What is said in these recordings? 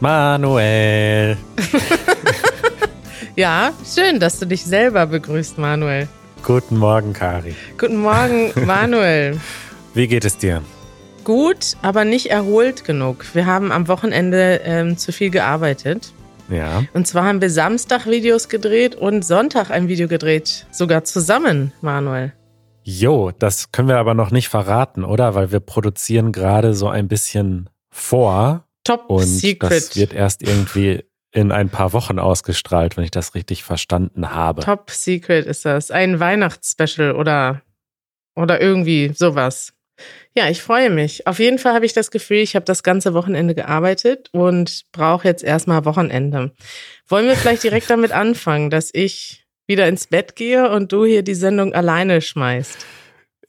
Manuel. Ja, schön, dass du dich selber begrüßt, Manuel. Guten Morgen, Kari. Guten Morgen, Manuel. Wie geht es dir? Gut, aber nicht erholt genug. Wir haben am Wochenende ähm, zu viel gearbeitet. Ja. Und zwar haben wir Samstag Videos gedreht und Sonntag ein Video gedreht. Sogar zusammen, Manuel. Jo, das können wir aber noch nicht verraten, oder? Weil wir produzieren gerade so ein bisschen vor. Top Und Secret. das wird erst irgendwie in ein paar Wochen ausgestrahlt, wenn ich das richtig verstanden habe. Top Secret ist das. Ein Weihnachtsspecial oder, oder irgendwie sowas. Ja, ich freue mich. Auf jeden Fall habe ich das Gefühl, ich habe das ganze Wochenende gearbeitet und brauche jetzt erstmal Wochenende. Wollen wir vielleicht direkt damit anfangen, dass ich wieder ins Bett gehe und du hier die Sendung alleine schmeißt?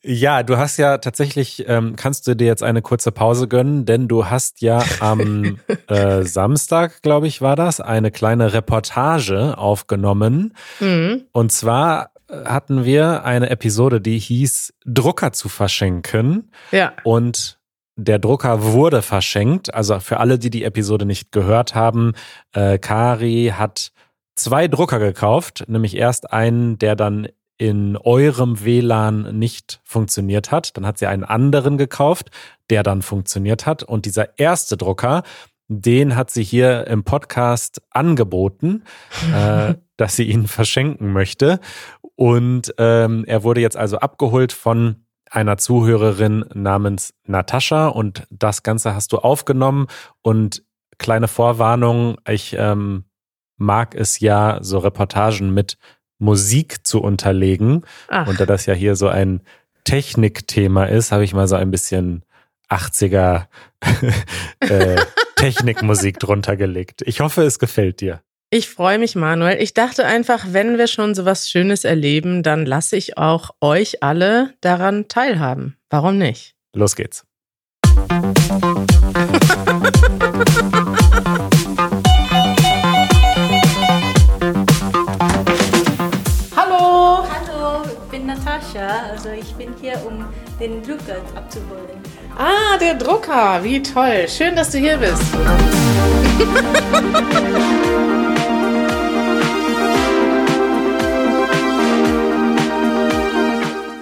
Ja, du hast ja tatsächlich, ähm, kannst du dir jetzt eine kurze Pause gönnen, denn du hast ja am äh, Samstag, glaube ich, war das, eine kleine Reportage aufgenommen. Mhm. Und zwar äh, hatten wir eine Episode, die hieß Drucker zu verschenken. Ja. Und der Drucker wurde verschenkt. Also für alle, die die Episode nicht gehört haben, äh, Kari hat zwei Drucker gekauft, nämlich erst einen, der dann in eurem WLAN nicht funktioniert hat. Dann hat sie einen anderen gekauft, der dann funktioniert hat. Und dieser erste Drucker, den hat sie hier im Podcast angeboten, äh, dass sie ihn verschenken möchte. Und ähm, er wurde jetzt also abgeholt von einer Zuhörerin namens Natascha und das Ganze hast du aufgenommen und kleine Vorwarnung, ich ähm, mag es ja, so Reportagen mit Musik zu unterlegen Ach, und da das ja hier so ein Technikthema ist, habe ich mal so ein bisschen 80er äh, Technikmusik drunter gelegt. Ich hoffe, es gefällt dir. ich freue mich, Manuel. Ich dachte einfach, wenn wir schon so was Schönes erleben, dann lasse ich auch euch alle daran teilhaben. Warum nicht? Los geht's. Hallo! Hier, um den Drucker abzuholen. Ah, der Drucker, wie toll. Schön, dass du hier bist.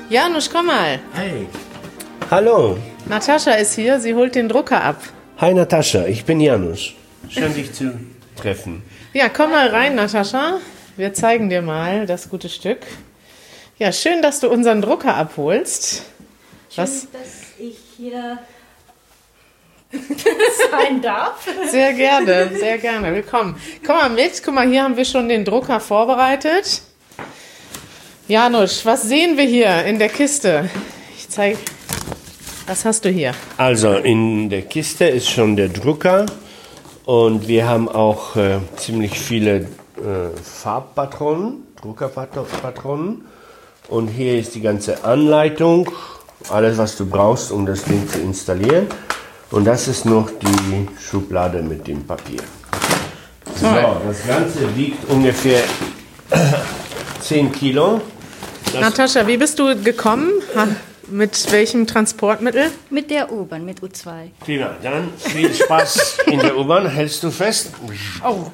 Janusz, komm mal. Hi. Hallo. Natascha ist hier, sie holt den Drucker ab. Hi Natascha, ich bin Janusz. Schön dich zu treffen. Ja, komm mal rein, Natascha. Wir zeigen dir mal das gute Stück. Ja, schön, dass du unseren Drucker abholst. Schön, Was? dass ich hier sein darf. Sehr gerne, sehr gerne. Willkommen. Komm mal mit. Guck mal, hier haben wir schon den Drucker vorbereitet. Janusz, was sehen wir hier in der Kiste? Ich zeige. Was hast du hier? Also in der Kiste ist schon der Drucker und wir haben auch äh, ziemlich viele äh, Farbpatronen, Druckerpatronen. Und hier ist die ganze Anleitung, alles was du brauchst, um das Ding zu installieren. Und das ist noch die Schublade mit dem Papier. So, das Ganze wiegt ungefähr 10 Kilo. Natascha, wie bist du gekommen? Ha, mit welchem Transportmittel? Mit der U-Bahn, mit U2. Prima, dann viel Spaß in der U-Bahn. Hältst du fest? Oh.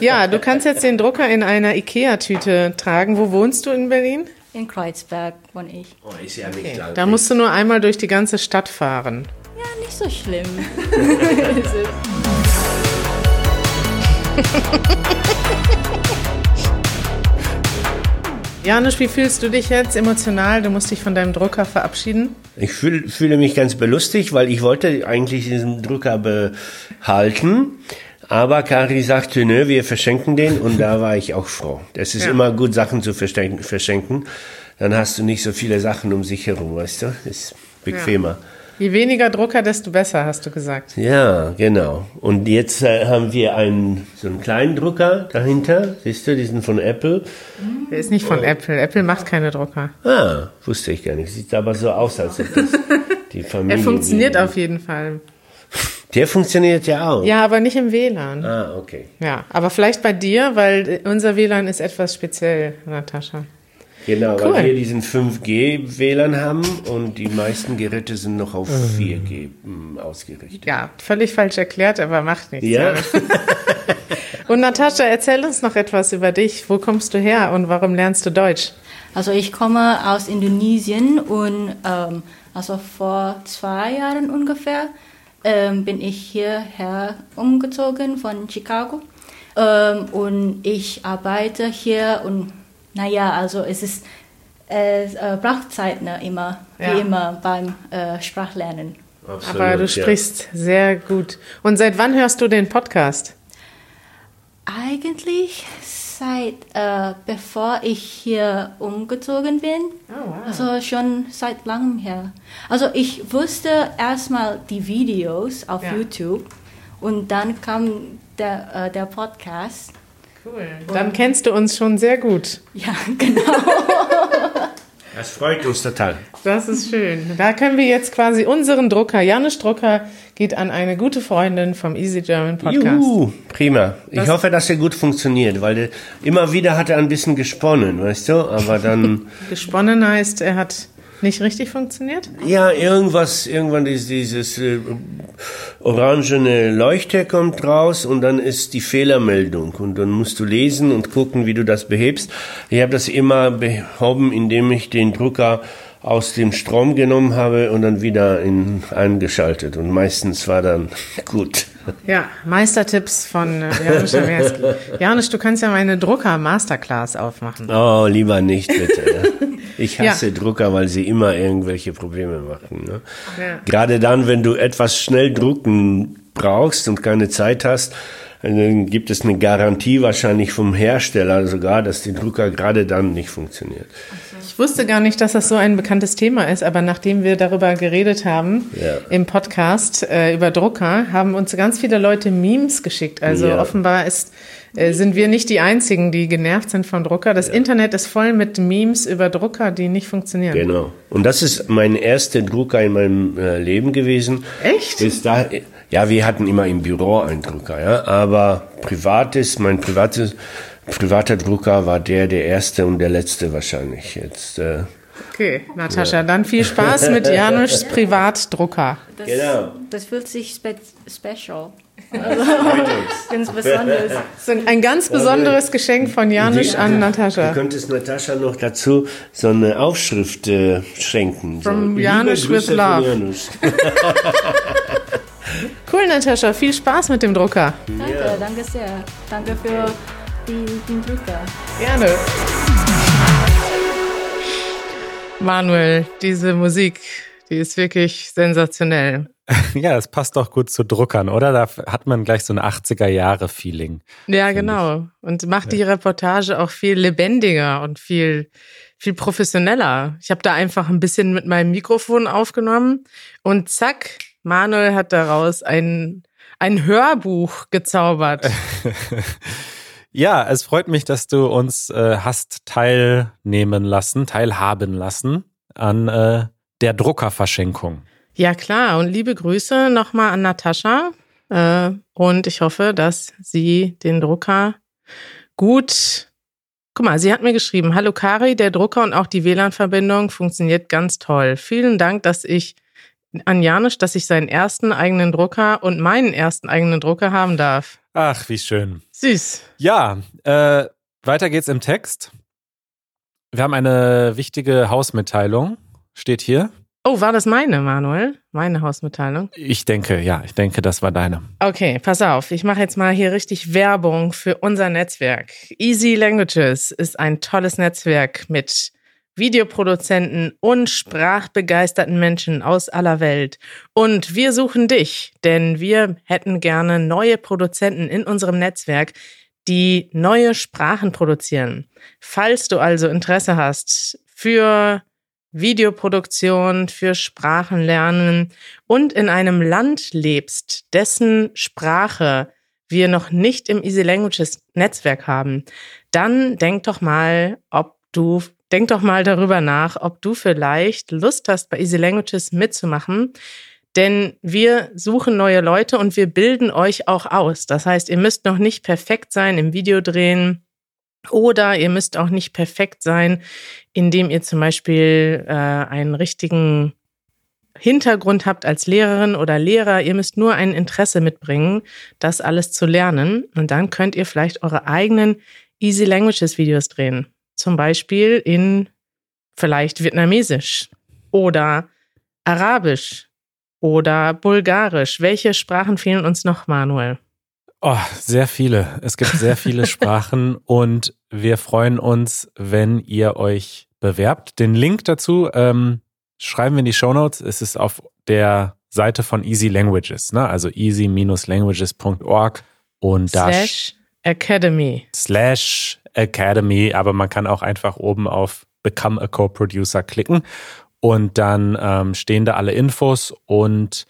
Ja, du kannst jetzt den Drucker in einer Ikea-Tüte tragen. Wo wohnst du in Berlin? In Kreuzberg wohne ich. Oh, ist ja nicht lang. Da musst du nur einmal durch die ganze Stadt fahren. Ja, nicht so schlimm. Janusz, wie fühlst du dich jetzt emotional? Du musst dich von deinem Drucker verabschieden. Ich fühl, fühle mich ganz belustigt, weil ich wollte eigentlich diesen Drucker behalten. Aber Kari sagte, nö, wir verschenken den und da war ich auch froh. Es ist Ja. immer gut, Sachen zu verschenken. Dann hast du nicht so viele Sachen um sich herum, weißt du? Ist bequemer. Je weniger Drucker, desto besser, hast du gesagt. Ja, genau. Und jetzt äh, haben wir einen, so einen kleinen Drucker dahinter. Siehst du, diesen von Apple. Der ist nicht von Apple. Apple macht keine Drucker. Ah, wusste ich gar nicht. Sieht aber so aus, als ob das die Familie... Er funktioniert auf jeden Fall. Der funktioniert ja auch. Ja, aber nicht im WLAN. Ah, okay. Ja, aber vielleicht bei dir, weil unser WLAN ist etwas speziell, Natascha. Genau, Cool. weil wir diesen 5G-WLAN haben und die meisten Geräte sind noch auf 4G mm, ausgerichtet. Ja, völlig falsch erklärt, aber macht nichts. Ja. Und Natascha, erzähl uns noch etwas über dich. Wo kommst du her und warum lernst du Deutsch? Also ich komme aus Indonesien und ähm, also vor zwei Jahren ungefähr ähm, bin ich hierher umgezogen von Chicago ähm, und ich arbeite hier und naja, also es ist es äh, braucht Zeit ne, immer, Ja. wie immer beim äh, Sprachlernen. Absolut, Aber du ja. sprichst sehr gut. Und seit wann hörst du den Podcast? Eigentlich seit äh, bevor ich hier umgezogen bin. Oh, wow. Also schon seit langem her. Also ich wusste erstmal die Videos auf Ja. YouTube und dann kam der, äh, der Podcast. Cool. Dann kennst du uns schon sehr gut. Ja, genau. Das freut uns total. Das ist schön. Da können wir jetzt quasi unseren Drucker, Janusz Drucker, geht an eine gute Freundin vom Easy German Podcast. Juhu, prima. Ich Das- hoffe, dass er gut funktioniert, weil immer wieder hat er ein bisschen gesponnen, weißt du? Aber dann, Gesponnen heißt, er hat nicht richtig funktioniert? ja, irgendwas, irgendwann ist dieses äh, orangene Leuchte kommt raus und dann ist die Fehlermeldung und dann musst du lesen und gucken, wie du das behebst. Ich habe das immer behoben, indem ich den Drucker aus dem Strom genommen habe und dann wieder in, eingeschaltet und meistens war dann gut. Ja, Meistertipps von äh, Janusz Jawerski. Janusz, du kannst ja meine Drucker-Masterclass aufmachen. Oh, lieber nicht, bitte. ja. Ich hasse Drucker, weil sie immer irgendwelche Probleme machen. Ne? Ja. Gerade dann, wenn du etwas schnell drucken brauchst und keine Zeit hast, dann gibt es eine Garantie wahrscheinlich vom Hersteller sogar, dass die Drucker gerade dann nicht funktioniert. Ich wusste gar nicht, dass das so ein bekanntes Thema ist, aber nachdem wir darüber geredet haben Ja. im Podcast äh, über Drucker, haben uns ganz viele Leute Memes geschickt. Also Ja. offenbar ist, äh, sind wir nicht die Einzigen, die genervt sind von Drucker. Das Internet ist voll mit Memes über Drucker, die nicht funktionieren. Genau. Und das ist mein erster Drucker in meinem äh, Leben gewesen. Echt? Bis da, ja, wir hatten immer im Büro einen Drucker, ja, aber privates, mein privates, privater Drucker war der, der erste und der letzte wahrscheinlich jetzt. Äh, Okay, Natascha, dann viel Spaß mit Janusz Privatdrucker. Das, Genau. das fühlt sich spe special. Also, ganz besonders. Ein ganz besonderes Geschenk von Janusz an Du Natascha. könntest Natascha noch dazu so eine Aufschrift äh, schenken. So, From liebe Janusz with von love. Janusz. Cool, Natascha, viel Spaß mit dem Drucker. Danke, danke sehr. Danke für die, den Drucker. Gerne. Manuel, diese Musik, die ist wirklich sensationell. Ja, es passt doch gut zu Druckern, oder? Da hat man gleich so ein 80er-Jahre-Feeling. Ja, genau. Und macht die Reportage auch viel lebendiger und viel, viel professioneller. Ich habe da einfach ein bisschen mit meinem Mikrofon aufgenommen und zack, Manuel hat daraus ein, ein Hörbuch gezaubert. Ja, es freut mich, dass du uns äh, hast teilnehmen lassen, teilhaben lassen an äh, der Druckerverschenkung. Ja, klar. Und liebe Grüße nochmal an Natascha. Äh, und ich hoffe, dass sie den Drucker gut. Guck mal, sie hat mir geschrieben, hallo Kari, der Drucker und auch die WLAN-Verbindung funktioniert ganz toll. Vielen Dank, dass ich an Janusz, dass ich seinen ersten eigenen Drucker und meinen ersten eigenen Drucker haben darf. Ach, wie schön. Süß. Ja, äh, weiter geht's im Text. Wir haben eine wichtige Hausmitteilung, steht hier. Oh, war das meine, Manuel? Meine Hausmitteilung? Ich denke, ja, ich denke, das war deine. Okay, pass auf. Ich mache jetzt mal hier richtig Werbung für unser Netzwerk. Easy Languages ist ein tolles Netzwerk mit Videoproduzenten und sprachbegeisterten Menschen aus aller Welt. Und wir suchen dich, denn wir hätten gerne neue Produzenten in unserem Netzwerk, die neue Sprachen produzieren. Falls du also Interesse hast für Videoproduktion, für Sprachenlernen und in einem Land lebst, dessen Sprache wir noch nicht im Easy Languages Netzwerk haben, dann denk doch mal, ob du denk doch mal darüber nach, ob du vielleicht Lust hast, bei Easy Languages mitzumachen. Denn wir suchen neue Leute und wir bilden euch auch aus. Das heißt, ihr müsst noch nicht perfekt sein im Videodrehen. Oder ihr müsst auch nicht perfekt sein, indem ihr zum Beispiel äh, einen richtigen Hintergrund habt als Lehrerin oder Lehrer. Ihr müsst nur ein Interesse mitbringen, das alles zu lernen. Und dann könnt ihr vielleicht eure eigenen Easy Languages Videos drehen. Zum Beispiel in vielleicht Vietnamesisch oder Arabisch oder Bulgarisch. Welche Sprachen fehlen uns noch, Manuel? Oh, sehr viele. Es gibt sehr viele Sprachen und wir freuen uns, wenn ihr euch bewerbt. Den Link dazu ähm, schreiben wir in die Show Notes. Es ist auf der Seite von Easy Languages, ne? also easy-languages.org und da slash Academy. Slash Academy, aber man kann auch einfach oben auf Become a Co-Producer klicken und dann ähm, stehen da alle Infos und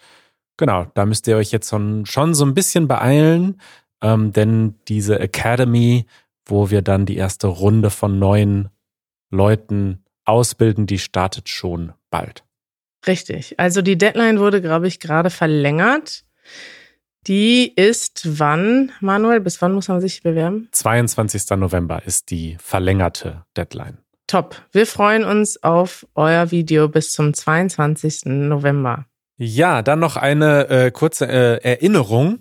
genau, da müsst ihr euch jetzt schon, schon so ein bisschen beeilen, ähm, denn diese Academy, wo wir dann die erste Runde von neuen Leuten ausbilden, die startet schon bald. Richtig. Also die Deadline wurde, glaube ich, gerade verlängert. Die ist wann, Manuel? Bis wann muss man sich bewerben? 22. November ist die verlängerte Deadline. Top. Wir freuen uns auf euer Video bis zum 22. November. Ja, dann noch eine äh, kurze äh, Erinnerung.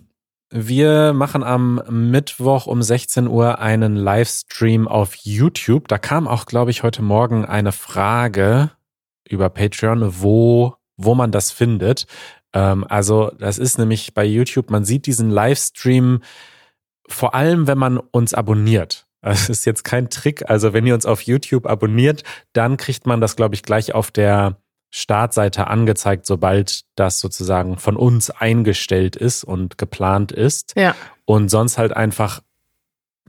Wir machen am Mittwoch um 16 Uhr einen Livestream auf YouTube. Da kam auch, glaube ich, heute Morgen eine Frage über Patreon, wo, wo man das findet. Ähm, also, das ist nämlich bei YouTube, man sieht diesen Livestream vor allem, wenn man uns abonniert. Das ist jetzt kein Trick. Also wenn ihr uns auf YouTube abonniert, dann kriegt man das, glaube ich, gleich auf der Startseite angezeigt, sobald das sozusagen von uns eingestellt ist und geplant ist. Ja. Und sonst halt einfach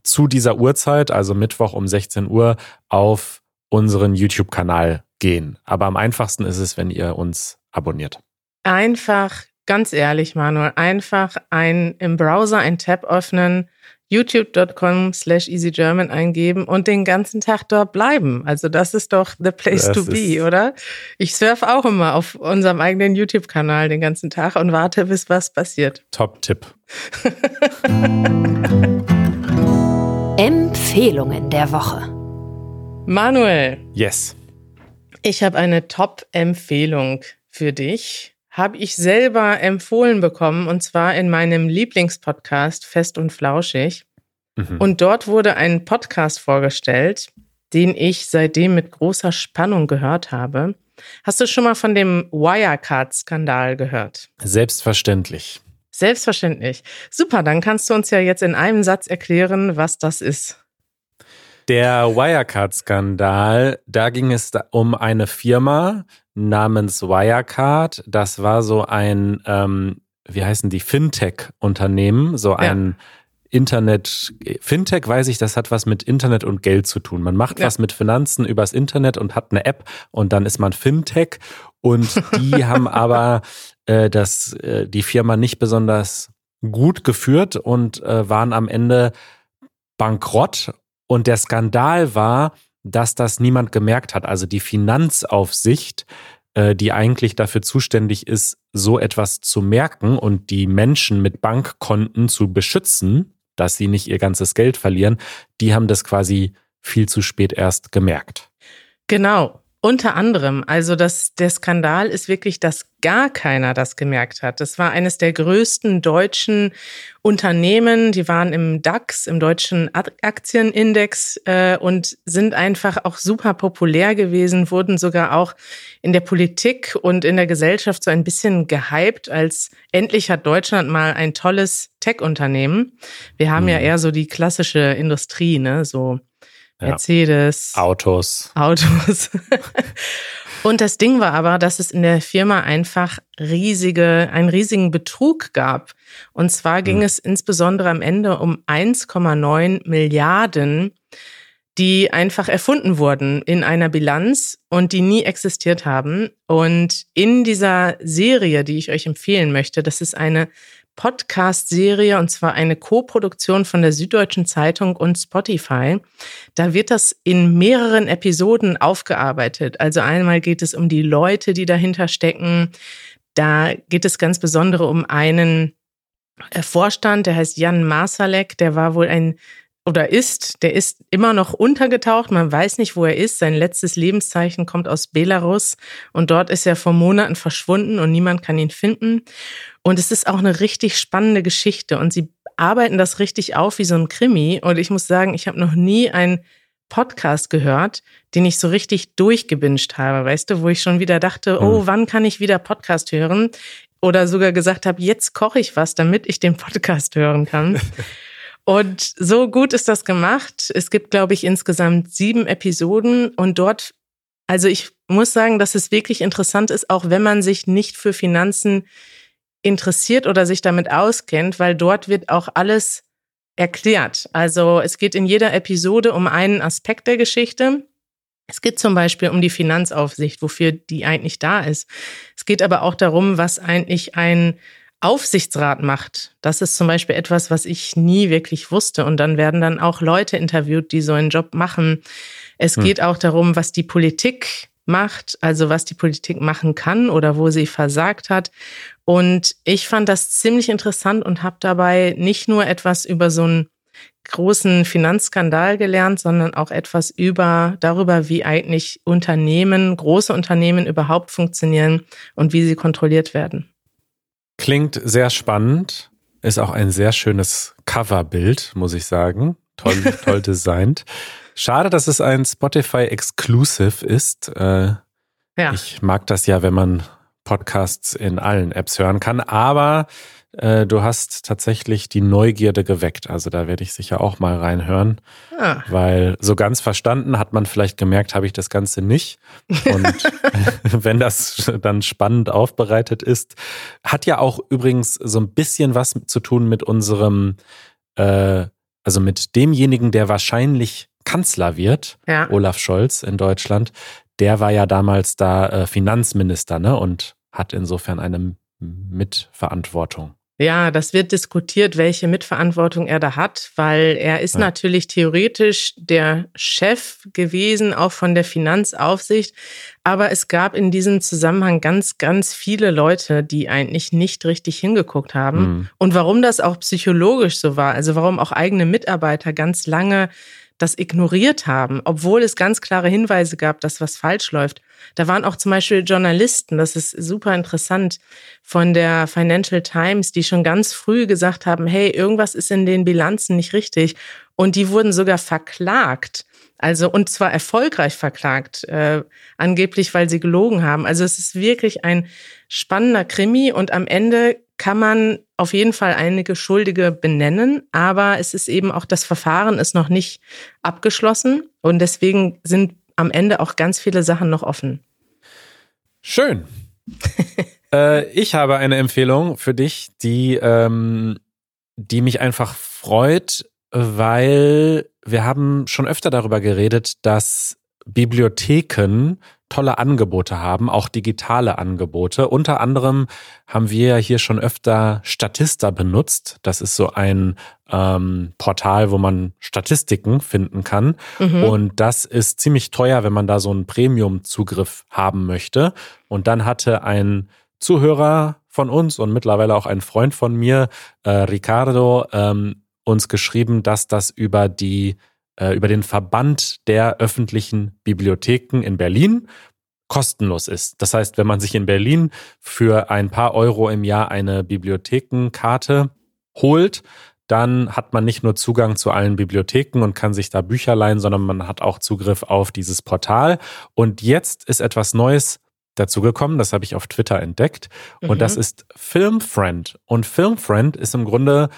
zu dieser Uhrzeit, also Mittwoch um 16 Uhr, auf unseren YouTube-Kanal gehen. Aber am einfachsten ist es, wenn ihr uns abonniert. Einfach, ganz ehrlich, Manuel, einfach ein im Browser ein Tab öffnen, youtube.com slash easygerman eingeben und den ganzen Tag dort bleiben. Also das ist doch the place das to be, oder? Ich surfe auch immer auf unserem eigenen YouTube-Kanal den ganzen Tag und warte, bis was passiert. Top-Tipp. Empfehlungen der Woche. Manuel. Yes. Ich habe eine Top-Empfehlung für dich habe ich selber empfohlen bekommen und zwar in meinem Lieblingspodcast Fest und Flauschig. Mhm. Und dort wurde ein Podcast vorgestellt, den ich seitdem mit großer Spannung gehört habe. Hast du schon mal von dem Wirecard-Skandal gehört? Selbstverständlich. Selbstverständlich. Super, dann kannst du uns ja jetzt in einem Satz erklären, was das ist. Der Wirecard-Skandal, da ging es um eine Firma namens Wirecard. Das war so ein, ähm, wie heißen die, Fintech-Unternehmen, so ein ja. Internet, Fintech weiß ich, das hat was mit Internet und Geld zu tun. Man macht ja. was mit Finanzen übers Internet und hat eine App und dann ist man Fintech und die haben aber äh, das, äh, die Firma nicht besonders gut geführt und äh, waren am Ende bankrott und der Skandal war, dass das niemand gemerkt hat. Also die Finanzaufsicht, äh, die eigentlich dafür zuständig ist, so etwas zu merken und die Menschen mit Bankkonten zu beschützen, dass sie nicht ihr ganzes Geld verlieren, die haben das quasi viel zu spät erst gemerkt. Genau. Unter anderem, also das, der Skandal ist wirklich, dass gar keiner das gemerkt hat. Das war eines der größten deutschen Unternehmen, die waren im DAX, im deutschen Aktienindex äh, und sind einfach auch super populär gewesen, wurden sogar auch in der Politik und in der Gesellschaft so ein bisschen gehypt, als endlich hat Deutschland mal ein tolles Tech-Unternehmen. Wir haben mhm. ja eher so die klassische Industrie, ne, so Mercedes. Autos. Autos. Und das Ding war aber, dass es in der Firma einfach riesige, einen riesigen Betrug gab. Und zwar ging mhm. es insbesondere am Ende um 1,9 Milliarden, die einfach erfunden wurden in einer Bilanz und die nie existiert haben. Und in dieser Serie, die ich euch empfehlen möchte, das ist eine Podcast-Serie und zwar eine Co-Produktion von der Süddeutschen Zeitung und Spotify. Da wird das in mehreren Episoden aufgearbeitet. Also einmal geht es um die Leute, die dahinter stecken. Da geht es ganz besondere um einen äh, Vorstand, der heißt Jan Masalek, der war wohl ein oder ist, der ist immer noch untergetaucht. Man weiß nicht, wo er ist. Sein letztes Lebenszeichen kommt aus Belarus und dort ist er vor Monaten verschwunden und niemand kann ihn finden. Und es ist auch eine richtig spannende Geschichte und sie arbeiten das richtig auf wie so ein Krimi. Und ich muss sagen, ich habe noch nie einen Podcast gehört, den ich so richtig durchgebinscht habe, weißt du, wo ich schon wieder dachte, oh, hm. wann kann ich wieder Podcast hören? Oder sogar gesagt habe, jetzt koche ich was, damit ich den Podcast hören kann. Und so gut ist das gemacht. Es gibt, glaube ich, insgesamt sieben Episoden und dort, also ich muss sagen, dass es wirklich interessant ist, auch wenn man sich nicht für Finanzen interessiert oder sich damit auskennt, weil dort wird auch alles erklärt. Also es geht in jeder Episode um einen Aspekt der Geschichte. Es geht zum Beispiel um die Finanzaufsicht, wofür die eigentlich da ist. Es geht aber auch darum, was eigentlich ein Aufsichtsrat macht. Das ist zum Beispiel etwas, was ich nie wirklich wusste. Und dann werden dann auch Leute interviewt, die so einen Job machen. Es hm. geht auch darum, was die Politik macht, also was die Politik machen kann oder wo sie versagt hat. Und ich fand das ziemlich interessant und habe dabei nicht nur etwas über so einen großen Finanzskandal gelernt, sondern auch etwas über darüber, wie eigentlich Unternehmen, große Unternehmen überhaupt funktionieren und wie sie kontrolliert werden. Klingt sehr spannend. Ist auch ein sehr schönes Coverbild, muss ich sagen. Toll, toll designt. Schade, dass es ein Spotify Exclusive ist. Äh, ja. Ich mag das ja, wenn man Podcasts in allen Apps hören kann, aber äh, du hast tatsächlich die Neugierde geweckt. Also da werde ich sicher auch mal reinhören, ah. weil so ganz verstanden hat man vielleicht gemerkt, habe ich das Ganze nicht. Und wenn das dann spannend aufbereitet ist, hat ja auch übrigens so ein bisschen was zu tun mit unserem, äh, also mit demjenigen, der wahrscheinlich Kanzler wird, ja. Olaf Scholz in Deutschland, der war ja damals da äh, Finanzminister ne, und hat insofern eine Mitverantwortung. Ja, das wird diskutiert, welche Mitverantwortung er da hat, weil er ist ja. natürlich theoretisch der Chef gewesen, auch von der Finanzaufsicht. Aber es gab in diesem Zusammenhang ganz, ganz viele Leute, die eigentlich nicht richtig hingeguckt haben. Mhm. Und warum das auch psychologisch so war, also warum auch eigene Mitarbeiter ganz lange das ignoriert haben, obwohl es ganz klare Hinweise gab, dass was falsch läuft. Da waren auch zum Beispiel Journalisten, das ist super interessant, von der Financial Times, die schon ganz früh gesagt haben, hey, irgendwas ist in den Bilanzen nicht richtig. Und die wurden sogar verklagt. Also, und zwar erfolgreich verklagt, äh, angeblich, weil sie gelogen haben. Also es ist wirklich ein spannender Krimi und am Ende kann man auf jeden Fall einige Schuldige benennen, aber es ist eben auch das Verfahren ist noch nicht abgeschlossen und deswegen sind am Ende auch ganz viele Sachen noch offen. Schön. äh, ich habe eine Empfehlung für dich, die, ähm, die mich einfach freut, weil wir haben schon öfter darüber geredet, dass Bibliotheken tolle Angebote haben, auch digitale Angebote. Unter anderem haben wir ja hier schon öfter Statista benutzt. Das ist so ein ähm, Portal, wo man Statistiken finden kann. Mhm. Und das ist ziemlich teuer, wenn man da so einen Premium-Zugriff haben möchte. Und dann hatte ein Zuhörer von uns und mittlerweile auch ein Freund von mir, äh, Ricardo, ähm, uns geschrieben, dass das über die über den Verband der öffentlichen Bibliotheken in Berlin kostenlos ist. Das heißt, wenn man sich in Berlin für ein paar Euro im Jahr eine Bibliothekenkarte holt, dann hat man nicht nur Zugang zu allen Bibliotheken und kann sich da Bücher leihen, sondern man hat auch Zugriff auf dieses Portal. Und jetzt ist etwas Neues dazugekommen, das habe ich auf Twitter entdeckt. Und mhm. das ist Filmfriend. Und Filmfriend ist im Grunde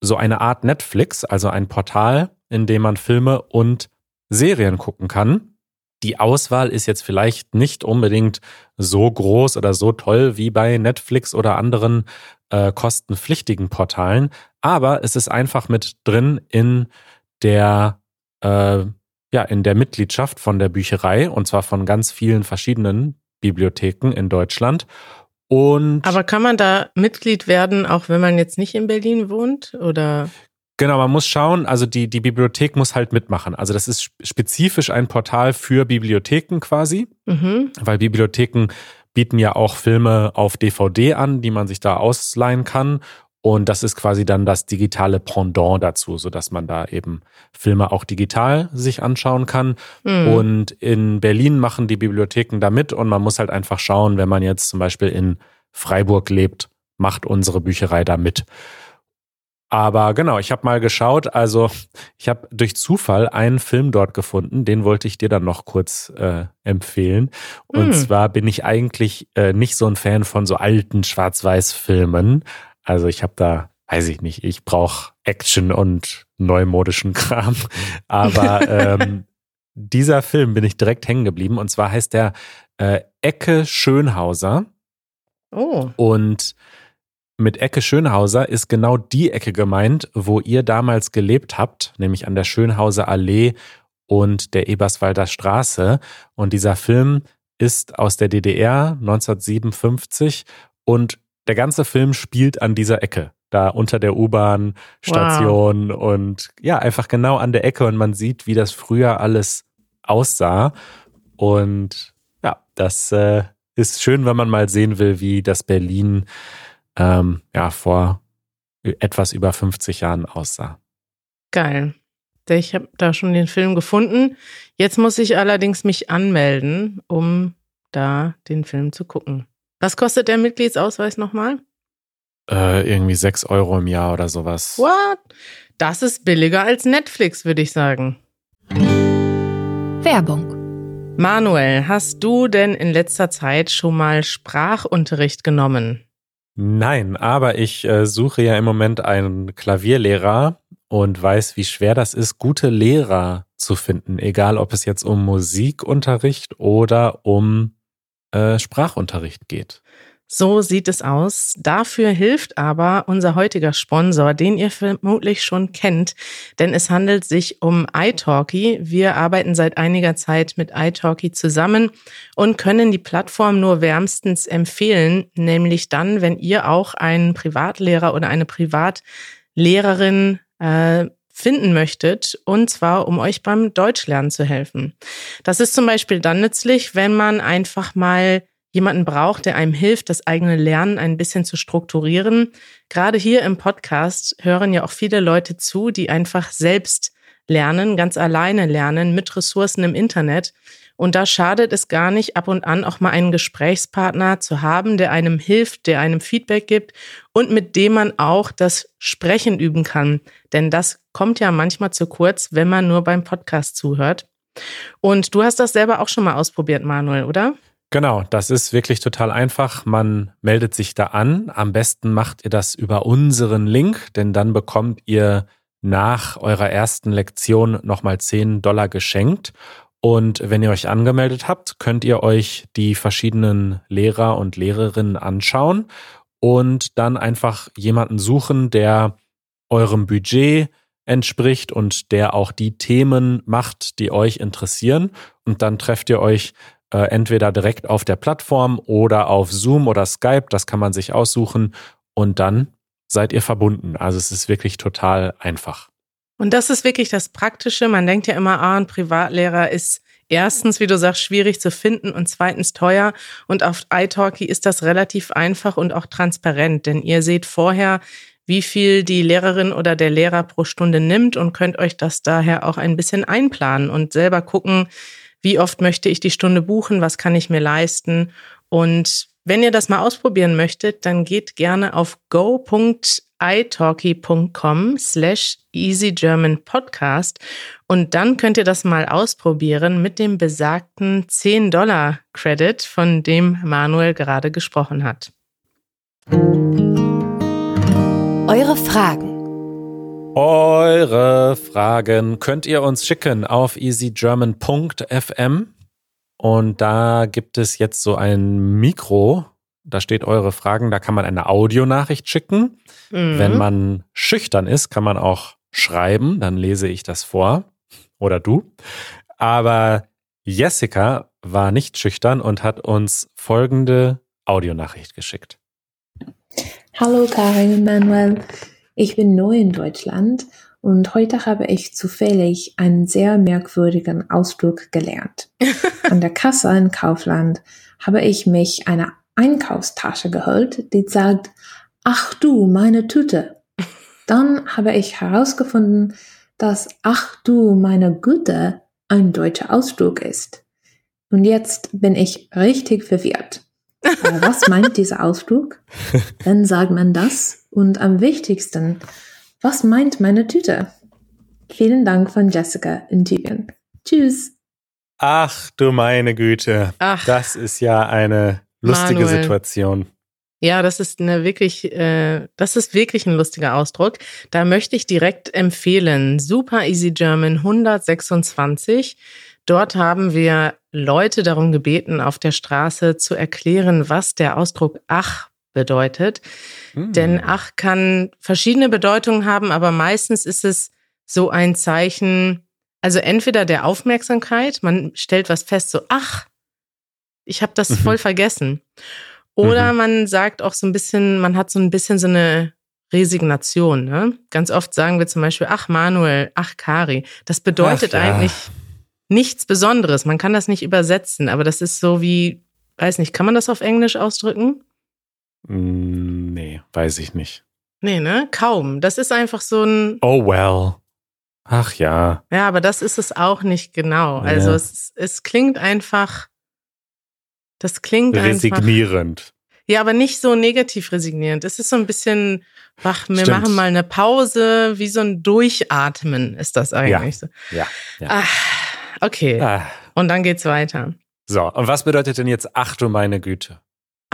so eine Art Netflix, also ein Portal, in dem man Filme und Serien gucken kann. Die Auswahl ist jetzt vielleicht nicht unbedingt so groß oder so toll wie bei Netflix oder anderen äh, kostenpflichtigen Portalen, aber es ist einfach mit drin in der äh, ja in der Mitgliedschaft von der Bücherei und zwar von ganz vielen verschiedenen Bibliotheken in Deutschland und Aber kann man da Mitglied werden, auch wenn man jetzt nicht in Berlin wohnt? Oder? Genau, man muss schauen, also die, die Bibliothek muss halt mitmachen. Also das ist spezifisch ein Portal für Bibliotheken quasi, mhm. weil Bibliotheken bieten ja auch Filme auf DVD an, die man sich da ausleihen kann. Und das ist quasi dann das digitale Pendant dazu, sodass man da eben Filme auch digital sich anschauen kann. Mhm. Und in Berlin machen die Bibliotheken da mit und man muss halt einfach schauen, wenn man jetzt zum Beispiel in Freiburg lebt, macht unsere Bücherei da mit. Aber genau, ich habe mal geschaut, also ich habe durch Zufall einen Film dort gefunden, den wollte ich dir dann noch kurz äh, empfehlen. Und hm. zwar bin ich eigentlich äh, nicht so ein Fan von so alten Schwarz-Weiß-Filmen, also ich habe da, weiß ich nicht, ich brauche Action und neumodischen Kram. Aber ähm, dieser Film bin ich direkt hängen geblieben. Und zwar heißt der äh, Ecke Schönhauser. Oh. Und mit Ecke Schönhauser ist genau die Ecke gemeint, wo ihr damals gelebt habt, nämlich an der Schönhauser Allee und der Eberswalder Straße. Und dieser Film ist aus der DDR 1957 und der ganze Film spielt an dieser Ecke, da unter der U-Bahn-Station wow. und ja, einfach genau an der Ecke und man sieht, wie das früher alles aussah. Und ja, das äh, ist schön, wenn man mal sehen will, wie das Berlin ähm, ja vor etwas über 50 Jahren aussah. Geil. Ich habe da schon den Film gefunden. Jetzt muss ich allerdings mich anmelden, um da den Film zu gucken. Was kostet der Mitgliedsausweis nochmal? Äh, irgendwie 6 Euro im Jahr oder sowas. What? Das ist billiger als Netflix, würde ich sagen. Werbung. Manuel, hast du denn in letzter Zeit schon mal Sprachunterricht genommen? Nein, aber ich äh, suche ja im Moment einen Klavierlehrer und weiß, wie schwer das ist, gute Lehrer zu finden, egal ob es jetzt um Musikunterricht oder um äh, Sprachunterricht geht. So sieht es aus. Dafür hilft aber unser heutiger Sponsor, den ihr vermutlich schon kennt, denn es handelt sich um iTalki. Wir arbeiten seit einiger Zeit mit iTalki zusammen und können die Plattform nur wärmstens empfehlen, nämlich dann, wenn ihr auch einen Privatlehrer oder eine Privatlehrerin äh, finden möchtet, und zwar um euch beim Deutschlernen zu helfen. Das ist zum Beispiel dann nützlich, wenn man einfach mal jemanden braucht, der einem hilft, das eigene Lernen ein bisschen zu strukturieren. Gerade hier im Podcast hören ja auch viele Leute zu, die einfach selbst lernen, ganz alleine lernen, mit Ressourcen im Internet. Und da schadet es gar nicht, ab und an auch mal einen Gesprächspartner zu haben, der einem hilft, der einem Feedback gibt und mit dem man auch das Sprechen üben kann. Denn das kommt ja manchmal zu kurz, wenn man nur beim Podcast zuhört. Und du hast das selber auch schon mal ausprobiert, Manuel, oder? Genau, das ist wirklich total einfach. Man meldet sich da an. Am besten macht ihr das über unseren Link, denn dann bekommt ihr nach eurer ersten Lektion nochmal 10 Dollar geschenkt. Und wenn ihr euch angemeldet habt, könnt ihr euch die verschiedenen Lehrer und Lehrerinnen anschauen und dann einfach jemanden suchen, der eurem Budget entspricht und der auch die Themen macht, die euch interessieren. Und dann trefft ihr euch äh, entweder direkt auf der Plattform oder auf Zoom oder Skype. Das kann man sich aussuchen. Und dann seid ihr verbunden. Also es ist wirklich total einfach. Und das ist wirklich das Praktische. Man denkt ja immer, ah, ein Privatlehrer ist erstens, wie du sagst, schwierig zu finden und zweitens teuer. Und auf iTalki ist das relativ einfach und auch transparent, denn ihr seht vorher, wie viel die Lehrerin oder der Lehrer pro Stunde nimmt und könnt euch das daher auch ein bisschen einplanen und selber gucken, wie oft möchte ich die Stunde buchen, was kann ich mir leisten. Und wenn ihr das mal ausprobieren möchtet, dann geht gerne auf go.com italki.com slash easygermanpodcast und dann könnt ihr das mal ausprobieren mit dem besagten 10 Dollar Credit, von dem Manuel gerade gesprochen hat. Eure Fragen. Eure Fragen könnt ihr uns schicken auf easygerman.fm und da gibt es jetzt so ein Mikro, da steht eure Fragen, da kann man eine Audionachricht schicken. Mhm. Wenn man schüchtern ist, kann man auch schreiben, dann lese ich das vor. Oder du. Aber Jessica war nicht schüchtern und hat uns folgende Audionachricht geschickt. Hallo Karin und Manuel. Ich bin neu in Deutschland und heute habe ich zufällig einen sehr merkwürdigen Ausdruck gelernt. An der Kasse in Kaufland habe ich mich eine Einkaufstasche geholt, die sagt ach du, meine Tüte. Dann habe ich herausgefunden, dass ach du, meine Güte ein deutscher Ausdruck ist. Und jetzt bin ich richtig verwirrt. Aber was meint dieser Ausdruck? Wann sagt man das? Und am wichtigsten, was meint meine Tüte? Vielen Dank von Jessica in Tübingen. Tschüss. Ach du meine Güte. Ach. Das ist ja eine lustige Manuel. Situation. Ja, das ist eine wirklich, äh, das ist wirklich ein lustiger Ausdruck. Da möchte ich direkt empfehlen. Super Easy German 126. Dort haben wir Leute darum gebeten, auf der Straße zu erklären, was der Ausdruck ach bedeutet. Hm. Denn ach kann verschiedene Bedeutungen haben, aber meistens ist es so ein Zeichen, also entweder der Aufmerksamkeit, man stellt was fest, so ach, ich habe das Mhm. voll vergessen. Oder Mhm. man sagt auch so ein bisschen, man hat so ein bisschen so eine Resignation. Ne? Ganz oft sagen wir zum Beispiel, ach Manuel, ach Kari. Das bedeutet Ach, ja. eigentlich nichts Besonderes. Man kann das nicht übersetzen, aber das ist so wie, weiß nicht, kann man das auf Englisch ausdrücken? Hm, Nee, weiß ich nicht. Nee, ne? Kaum. Das ist einfach so ein, Oh well. Ach ja. ja, aber das ist es auch nicht genau. Also Ja. es, es klingt einfach, das klingt einfach. Resignierend. Ja, aber nicht so negativ resignierend. Es ist so ein bisschen, ach, wir Stimmt. machen mal eine Pause, wie so ein Durchatmen ist das eigentlich. so. Ja. ja. Ah, okay. Ah. Und dann geht's weiter. So, und was bedeutet denn jetzt ach du meine Güte?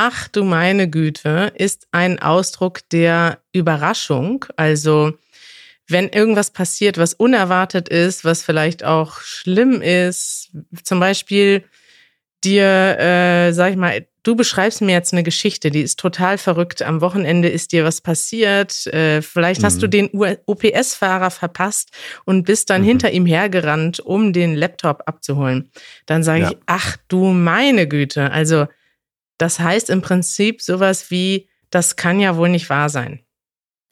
Ach du meine Güte ist ein Ausdruck der Überraschung. Also wenn irgendwas passiert, was unerwartet ist, was vielleicht auch schlimm ist, zum Beispiel dir, äh, sag ich mal, du beschreibst mir jetzt eine Geschichte, die ist total verrückt. Am Wochenende ist dir was passiert. Äh, vielleicht hast Mhm. du den OPS-Fahrer verpasst und bist dann Mhm. hinter ihm hergerannt, um den Laptop abzuholen. Dann sage Ja. ich, ach du meine Güte. Also das heißt im Prinzip sowas wie, das kann ja wohl nicht wahr sein.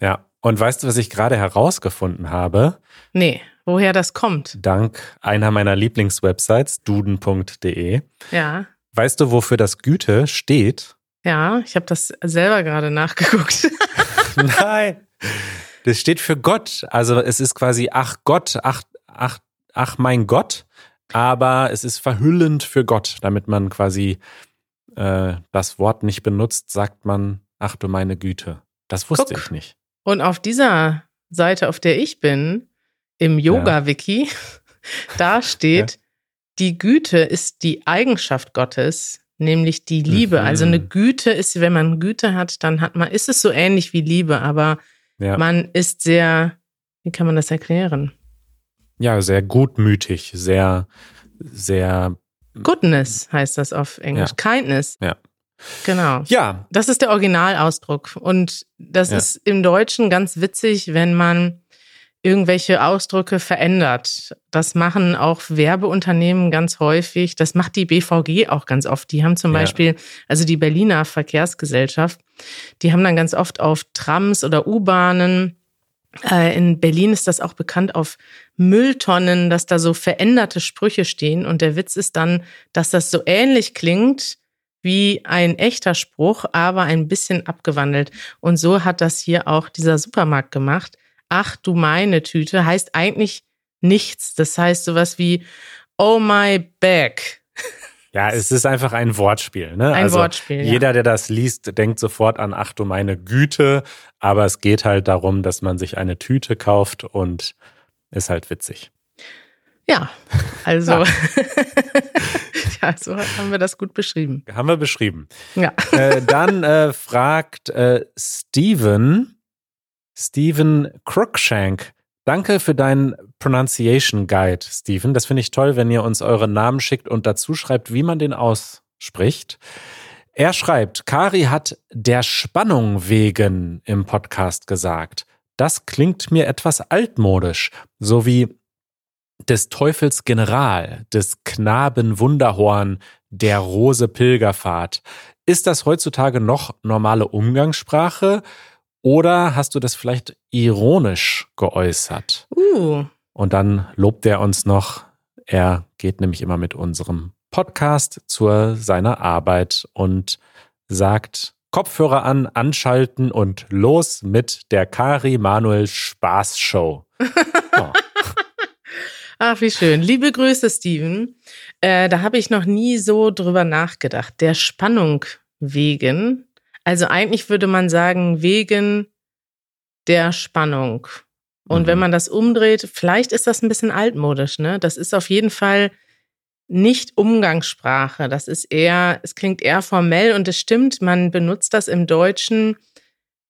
Ja. Und weißt du, was ich gerade herausgefunden habe? Nee, woher das kommt. Dank einer meiner Lieblingswebsites, duden.de. Ja, Weißt du, wofür das Güte steht? ja, ich habe das selber gerade nachgeguckt. Nein. Das steht für Gott. Also es ist quasi ach Gott, ach, ach, ach mein Gott. Aber es ist verhüllend für Gott. Damit man quasi äh, das Wort nicht benutzt, sagt man, ach du meine Güte. Das wusste Guck. ich nicht. Und auf dieser Seite, auf der ich bin, im Yoga-Wiki, da steht, die Güte ist die Eigenschaft Gottes, nämlich die Liebe. Mhm. Also eine Güte ist, wenn man Güte hat, dann hat man, ist es so ähnlich wie Liebe, aber Ja, man ist sehr, wie kann man das erklären? ja sehr gutmütig, sehr, sehr, Goodness heißt das auf Englisch. Ja. Kindness. Ja. Genau. ja, Das ist der Originalausdruck. Und das Ja. ist im Deutschen ganz witzig, wenn man irgendwelche Ausdrücke verändert. Das machen auch Werbeunternehmen ganz häufig. Das macht die BVG auch ganz oft. Die haben zum Ja. Beispiel, also die Berliner Verkehrsgesellschaft, die haben dann ganz oft auf Trams oder U-Bahnen in Berlin ist das auch bekannt auf Mülltonnen, dass da so veränderte Sprüche stehen. Und der Witz ist dann, dass das so ähnlich klingt wie ein echter Spruch, aber ein bisschen abgewandelt. Und so hat das hier auch dieser Supermarkt gemacht. Ach du meine Tüte heißt eigentlich nichts. Das heißt sowas wie Oh my bag. ja, es ist einfach ein Wortspiel. Ne? Ein also Wortspiel, ja. Jeder, der das liest, denkt sofort an, ach du meine Güte. Aber es geht halt darum, dass man sich eine Tüte kauft und ist halt witzig. Ja, also ja, so haben wir das gut beschrieben. Haben wir beschrieben. Ja. äh, dann äh, fragt äh, Steven, Steven Cruikshank, danke für deinen Pronunciation Guide, Steven. Das finde ich toll, wenn ihr uns eure Namen schickt und dazu schreibt, wie man den ausspricht. Er schreibt, Kari hat der Spannung wegen im Podcast gesagt. Das klingt mir etwas altmodisch, so wie des Teufels General, des Knaben Wunderhorn, der Rose Pilgerfahrt. Ist das heutzutage noch normale Umgangssprache oder hast du das vielleicht ironisch geäußert? Uh, Und dann lobt er uns noch, er geht nämlich immer mit unserem Podcast zu seiner Arbeit und sagt, Kopfhörer an, anschalten und los mit der Kari Manuel Spaß Show. Oh. Ach, wie schön. Liebe Grüße, Steven. Äh, da habe ich noch nie so drüber nachgedacht. Der Spannung wegen. Also eigentlich würde man sagen, wegen der Spannung. Und mhm. wenn man das umdreht, vielleicht ist das ein bisschen altmodisch, ne? Das ist auf jeden Fall nicht Umgangssprache. Das ist eher, es klingt eher formell und es stimmt, man benutzt das im Deutschen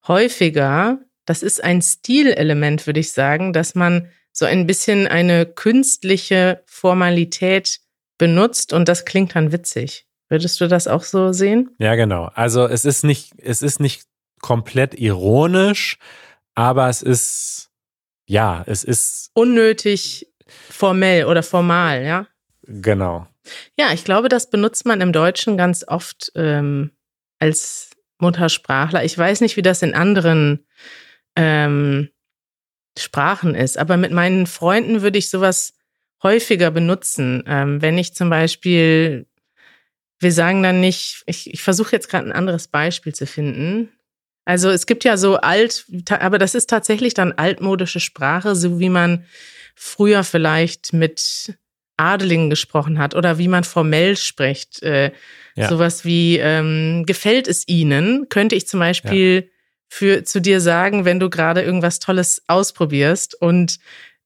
häufiger. Das ist ein Stilelement, würde ich sagen, dass man so ein bisschen eine künstliche Formalität benutzt und das klingt dann witzig. Würdest du das auch so sehen? Ja, genau. Also es ist nicht, es ist nicht komplett ironisch, aber es ist, ja, es ist unnötig formell oder formal, ja? Genau. Ja, ich glaube, das benutzt man im Deutschen ganz oft ähm, als Muttersprachler. Ich weiß nicht, wie das in anderen ähm, Sprachen ist, aber mit meinen Freunden würde ich sowas häufiger benutzen. Ähm, wenn ich zum Beispiel, wir sagen dann nicht, ich, ich versuche jetzt gerade ein anderes Beispiel zu finden. Also es gibt ja so alt, aber das ist tatsächlich dann altmodische Sprache, so wie man früher vielleicht mit Adelingen gesprochen hat oder wie man formell spricht. Äh, ja. Sowas wie, ähm, gefällt es Ihnen? Könnte ich zum Beispiel ja. für, zu dir sagen, wenn du gerade irgendwas Tolles ausprobierst. Und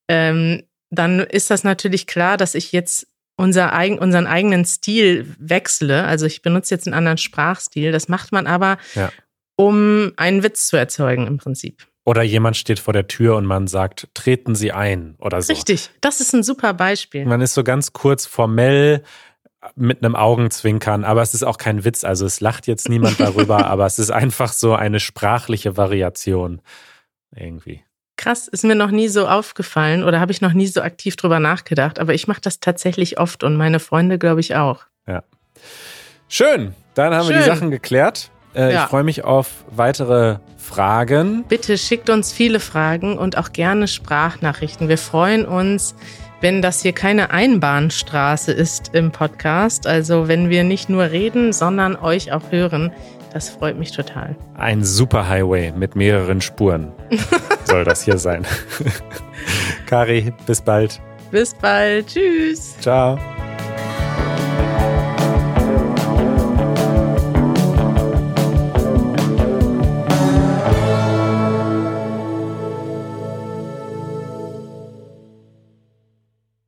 ähm, dann ist das natürlich klar, dass ich jetzt unser eigen, unseren eigenen Stil wechsle. Also ich benutze jetzt einen anderen Sprachstil. Das macht man aber, ja. um einen Witz zu erzeugen im Prinzip. Oder jemand steht vor der Tür und man sagt, treten Sie ein oder so. Richtig, das ist ein super Beispiel. Man ist so ganz kurz formell mit einem Augenzwinkern, aber es ist auch kein Witz, also es lacht jetzt niemand darüber, aber es ist einfach so eine sprachliche Variation irgendwie. Krass, ist mir noch nie so aufgefallen oder habe ich noch nie so aktiv drüber nachgedacht, aber ich mache das tatsächlich oft und meine Freunde, glaube ich, auch. Ja. Schön, dann haben Schön. wir die Sachen geklärt. Äh, ja. Ich freue mich auf weitere Fragen. Bitte schickt uns viele Fragen und auch gerne Sprachnachrichten. Wir freuen uns, wenn das hier keine Einbahnstraße ist im Podcast. Also wenn wir nicht nur reden, sondern euch auch hören. Das freut mich total. Ein Superhighway mit mehreren Spuren soll das hier sein. Kari, bis bald. Bis bald. Tschüss. Ciao.